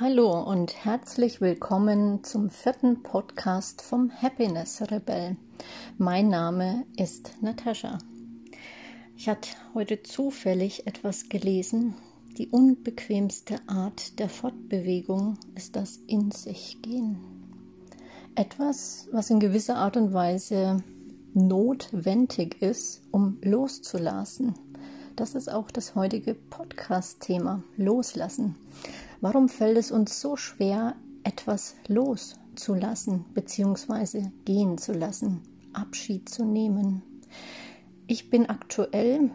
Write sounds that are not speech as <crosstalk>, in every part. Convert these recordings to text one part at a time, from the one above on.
Hallo und herzlich willkommen zum vierten Podcast vom Happiness Rebell. Mein Name ist Natascha. Ich hatte heute zufällig etwas gelesen. Die unbequemste Art der Fortbewegung ist das In sich gehen. Etwas, was in gewisser Art und Weise notwendig ist, um loszulassen. Das ist auch das heutige Podcast-Thema, Loslassen. Warum fällt es uns so schwer, etwas loszulassen bzw. gehen zu lassen, Abschied zu nehmen? Ich bin aktuell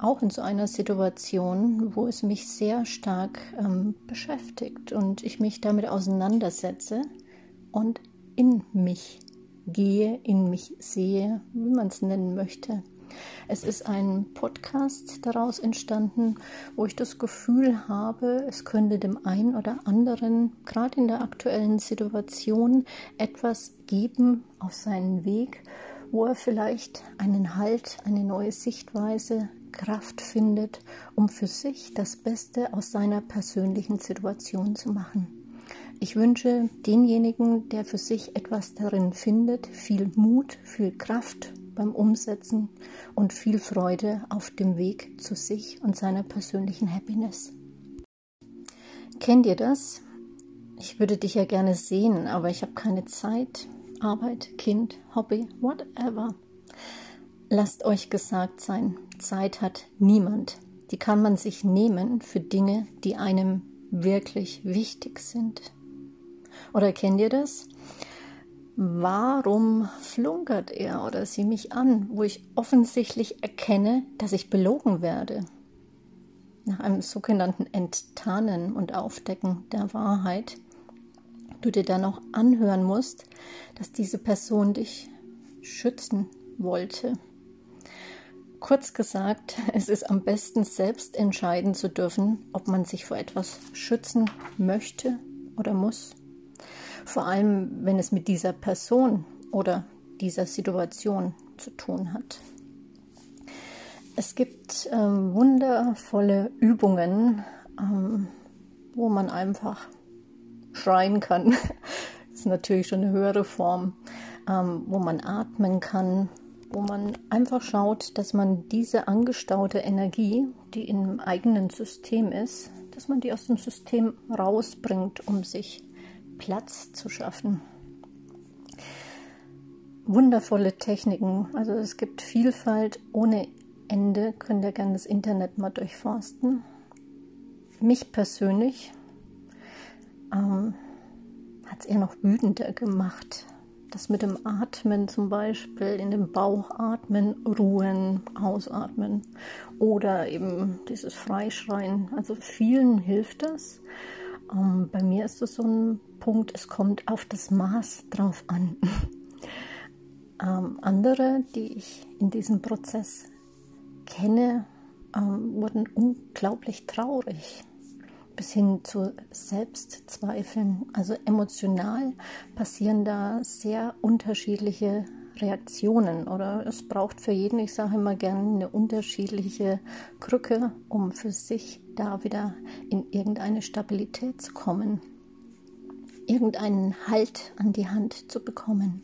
auch in so einer Situation, wo es mich sehr stark ähm, beschäftigt und ich mich damit auseinandersetze und in mich gehe, in mich sehe, wie man es nennen möchte. Es ist ein Podcast daraus entstanden, wo ich das Gefühl habe, es könnte dem einen oder anderen, gerade in der aktuellen Situation, etwas geben auf seinen Weg, wo er vielleicht einen Halt, eine neue Sichtweise, Kraft findet, um für sich das Beste aus seiner persönlichen Situation zu machen. Ich wünsche denjenigen, der für sich etwas darin findet, viel Mut, viel Kraft beim Umsetzen und viel Freude auf dem Weg zu sich und seiner persönlichen Happiness. Kennt ihr das? Ich würde dich ja gerne sehen, aber ich habe keine Zeit. Arbeit, Kind, Hobby, whatever. Lasst euch gesagt sein, Zeit hat niemand. Die kann man sich nehmen für Dinge, die einem wirklich wichtig sind. Oder kennt ihr das? Warum flunkert er oder sie mich an, wo ich offensichtlich erkenne, dass ich belogen werde? Nach einem sogenannten Enttarnen und Aufdecken der Wahrheit, du dir dann auch anhören musst, dass diese Person dich schützen wollte. Kurz gesagt, es ist am besten selbst entscheiden zu dürfen, ob man sich vor etwas schützen möchte oder muss. Vor allem, wenn es mit dieser Person oder dieser Situation zu tun hat. Es gibt ähm, wundervolle Übungen, ähm, wo man einfach schreien kann. das <laughs> ist natürlich schon eine höhere Form, ähm, wo man atmen kann, wo man einfach schaut, dass man diese angestaute Energie, die im eigenen System ist, dass man die aus dem System rausbringt, um sich Platz zu schaffen. Wundervolle Techniken, also es gibt Vielfalt ohne Ende, könnt ihr gerne das Internet mal durchforsten. Mich persönlich ähm, hat es eher noch wütender gemacht. Das mit dem Atmen zum Beispiel, in den Bauch atmen, ruhen, ausatmen oder eben dieses Freischreien. Also vielen hilft das. Ähm, bei mir ist es so ein Punkt, es kommt auf das Maß drauf an. <laughs> ähm, andere, die ich in diesem Prozess kenne, ähm, wurden unglaublich traurig bis hin zu Selbstzweifeln. Also emotional passieren da sehr unterschiedliche Reaktionen oder es braucht für jeden, ich sage immer gerne, eine unterschiedliche Krücke, um für sich da wieder in irgendeine Stabilität zu kommen, irgendeinen Halt an die Hand zu bekommen.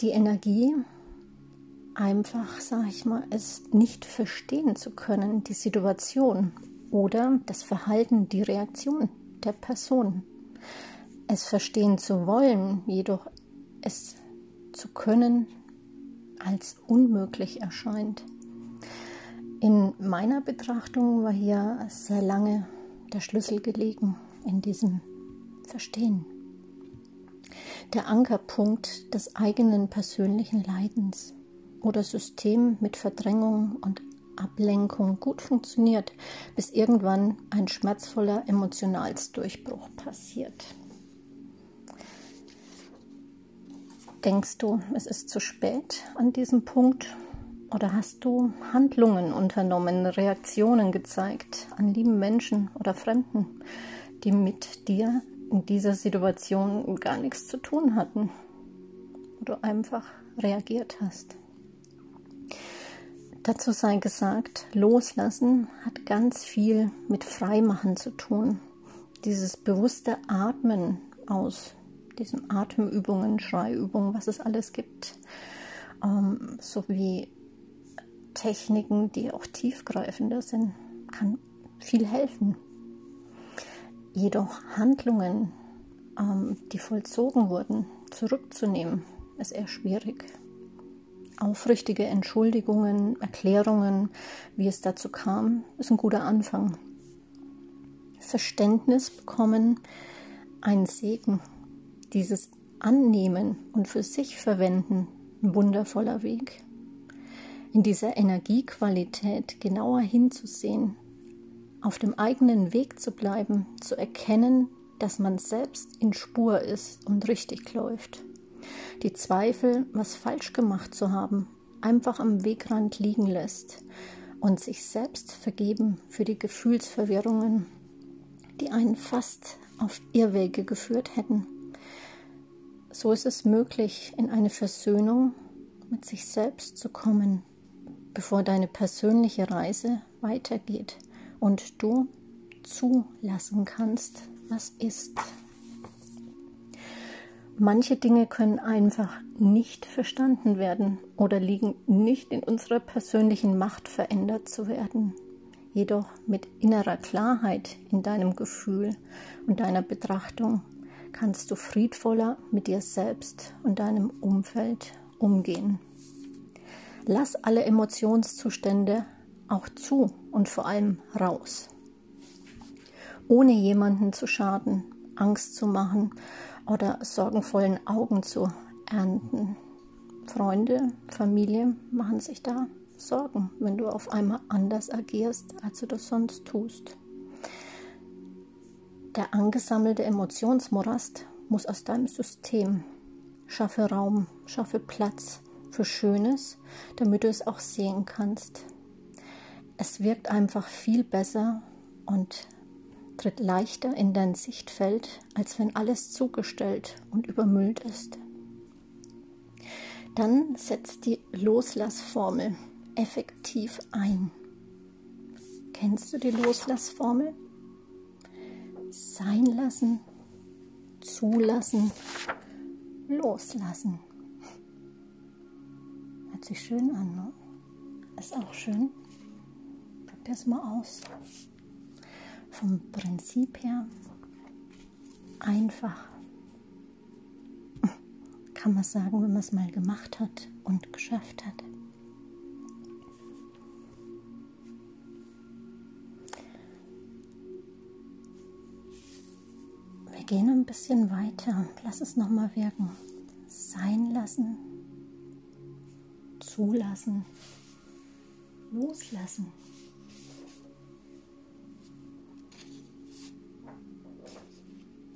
Die Energie, einfach, sage ich mal, es nicht verstehen zu können, die Situation oder das Verhalten, die Reaktion der Person. Es verstehen zu wollen, jedoch es zu können als unmöglich erscheint. In meiner Betrachtung war hier sehr lange der Schlüssel gelegen in diesem Verstehen. Der Ankerpunkt des eigenen persönlichen Leidens oder System mit Verdrängung und Ablenkung gut funktioniert, bis irgendwann ein schmerzvoller Emotionalsdurchbruch passiert. Denkst du, es ist zu spät an diesem Punkt? Oder hast du Handlungen unternommen, Reaktionen gezeigt an lieben Menschen oder Fremden, die mit dir in dieser Situation gar nichts zu tun hatten? Oder einfach reagiert hast? Dazu sei gesagt, loslassen hat ganz viel mit Freimachen zu tun. Dieses bewusste Atmen aus diesen Atemübungen, Schreiübungen, was es alles gibt, ähm, sowie Techniken, die auch tiefgreifender sind, kann viel helfen. Jedoch Handlungen, ähm, die vollzogen wurden, zurückzunehmen, ist eher schwierig. Aufrichtige Entschuldigungen, Erklärungen, wie es dazu kam, ist ein guter Anfang. Verständnis bekommen, ein Segen, dieses Annehmen und für sich verwenden, ein wundervoller Weg. In dieser Energiequalität genauer hinzusehen, auf dem eigenen Weg zu bleiben, zu erkennen, dass man selbst in Spur ist und richtig läuft. Die Zweifel, was falsch gemacht zu haben, einfach am Wegrand liegen lässt und sich selbst vergeben für die Gefühlsverwirrungen, die einen fast auf Irrwege geführt hätten. So ist es möglich, in eine Versöhnung mit sich selbst zu kommen, bevor deine persönliche Reise weitergeht und du zulassen kannst, was ist. Manche Dinge können einfach nicht verstanden werden oder liegen nicht in unserer persönlichen Macht verändert zu werden. Jedoch mit innerer Klarheit in deinem Gefühl und deiner Betrachtung kannst du friedvoller mit dir selbst und deinem Umfeld umgehen. Lass alle Emotionszustände auch zu und vor allem raus. Ohne jemanden zu schaden, Angst zu machen oder sorgenvollen Augen zu ernten. Freunde, Familie machen sich da Sorgen, wenn du auf einmal anders agierst, als du das sonst tust. Der angesammelte Emotionsmorast muss aus deinem System. Schaffe Raum, schaffe Platz für Schönes, damit du es auch sehen kannst. Es wirkt einfach viel besser und tritt leichter in dein Sichtfeld, als wenn alles zugestellt und übermüllt ist. Dann setzt die Loslassformel effektiv ein. Kennst du die Loslassformel? Sein lassen, zulassen, loslassen. Hört sich schön an, ne? Ist auch schön. Probier es mal aus. Vom Prinzip her einfach. Kann man sagen, wenn man es mal gemacht hat und geschafft hat. Gehen ein bisschen weiter. Lass es nochmal wirken. Sein lassen, zulassen, loslassen.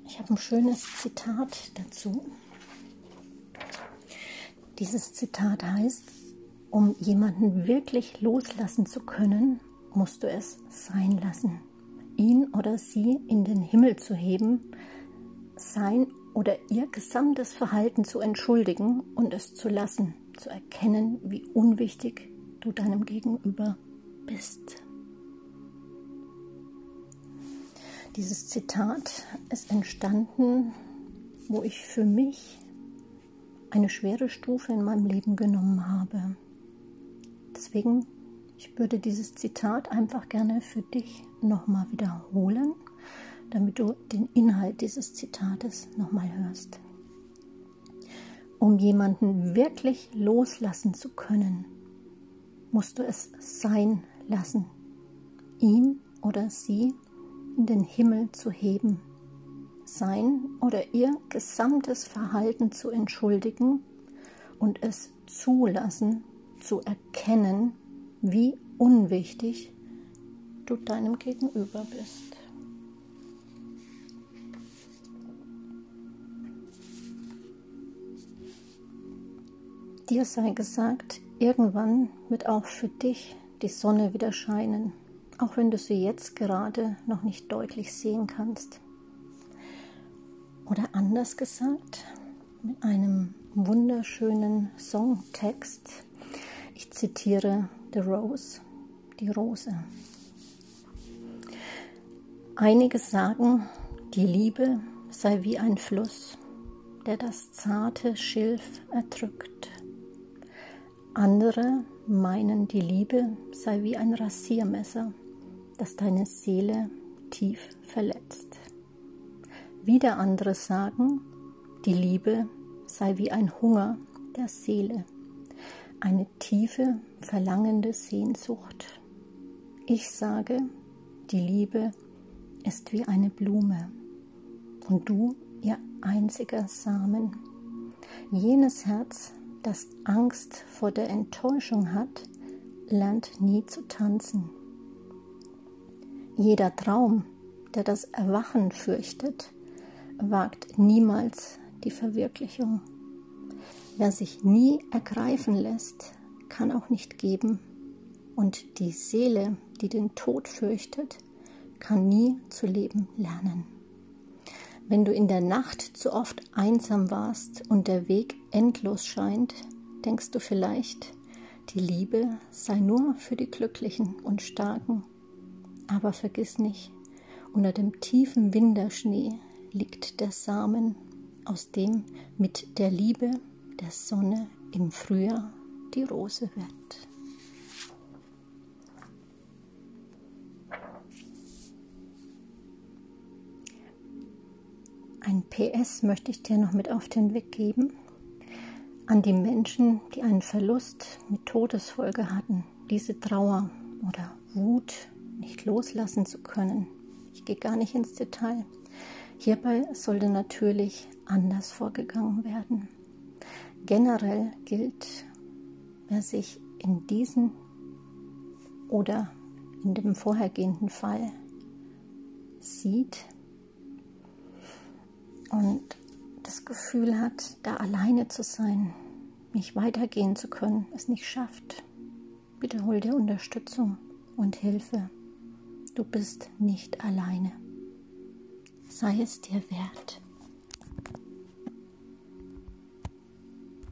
Ich habe ein schönes Zitat dazu. Dieses Zitat heißt, um jemanden wirklich loslassen zu können, musst du es sein lassen. Ihn oder sie in den Himmel zu heben, sein oder ihr gesamtes Verhalten zu entschuldigen und es zu lassen, zu erkennen, wie unwichtig du deinem Gegenüber bist. Dieses Zitat ist entstanden, wo ich für mich eine schwere Stufe in meinem Leben genommen habe. Deswegen, ich würde dieses Zitat einfach gerne für dich nochmal wiederholen damit du den Inhalt dieses Zitates nochmal hörst. Um jemanden wirklich loslassen zu können, musst du es sein lassen, ihn oder sie in den Himmel zu heben, sein oder ihr gesamtes Verhalten zu entschuldigen und es zulassen, zu erkennen, wie unwichtig du deinem Gegenüber bist. Dir sei gesagt, irgendwann wird auch für dich die Sonne wieder scheinen, auch wenn du sie jetzt gerade noch nicht deutlich sehen kannst. Oder anders gesagt, mit einem wunderschönen Songtext. Ich zitiere The Rose, die Rose. Einige sagen, die Liebe sei wie ein Fluss, der das zarte Schilf erdrückt. Andere meinen, die Liebe sei wie ein Rasiermesser, das deine Seele tief verletzt. Wieder andere sagen, die Liebe sei wie ein Hunger der Seele, eine tiefe, verlangende Sehnsucht. Ich sage, die Liebe ist wie eine Blume und du ihr einziger Samen. Jenes Herz, das Angst vor der Enttäuschung hat, lernt nie zu tanzen. Jeder Traum, der das Erwachen fürchtet, wagt niemals die Verwirklichung. Wer sich nie ergreifen lässt, kann auch nicht geben. Und die Seele, die den Tod fürchtet, kann nie zu leben lernen. Wenn du in der Nacht zu oft einsam warst und der Weg endlos scheint, denkst du vielleicht, die Liebe sei nur für die Glücklichen und Starken. Aber vergiss nicht, unter dem tiefen Winterschnee liegt der Samen, aus dem mit der Liebe der Sonne im Frühjahr die Rose wird. PS möchte ich dir noch mit auf den Weg geben an die Menschen, die einen Verlust mit Todesfolge hatten, diese Trauer oder Wut nicht loslassen zu können. Ich gehe gar nicht ins Detail. Hierbei sollte natürlich anders vorgegangen werden. Generell gilt, wer sich in diesem oder in dem vorhergehenden Fall sieht und das Gefühl hat, da alleine zu sein, nicht weitergehen zu können, es nicht schafft, bitte hol dir Unterstützung und Hilfe. Du bist nicht alleine. Sei es dir wert.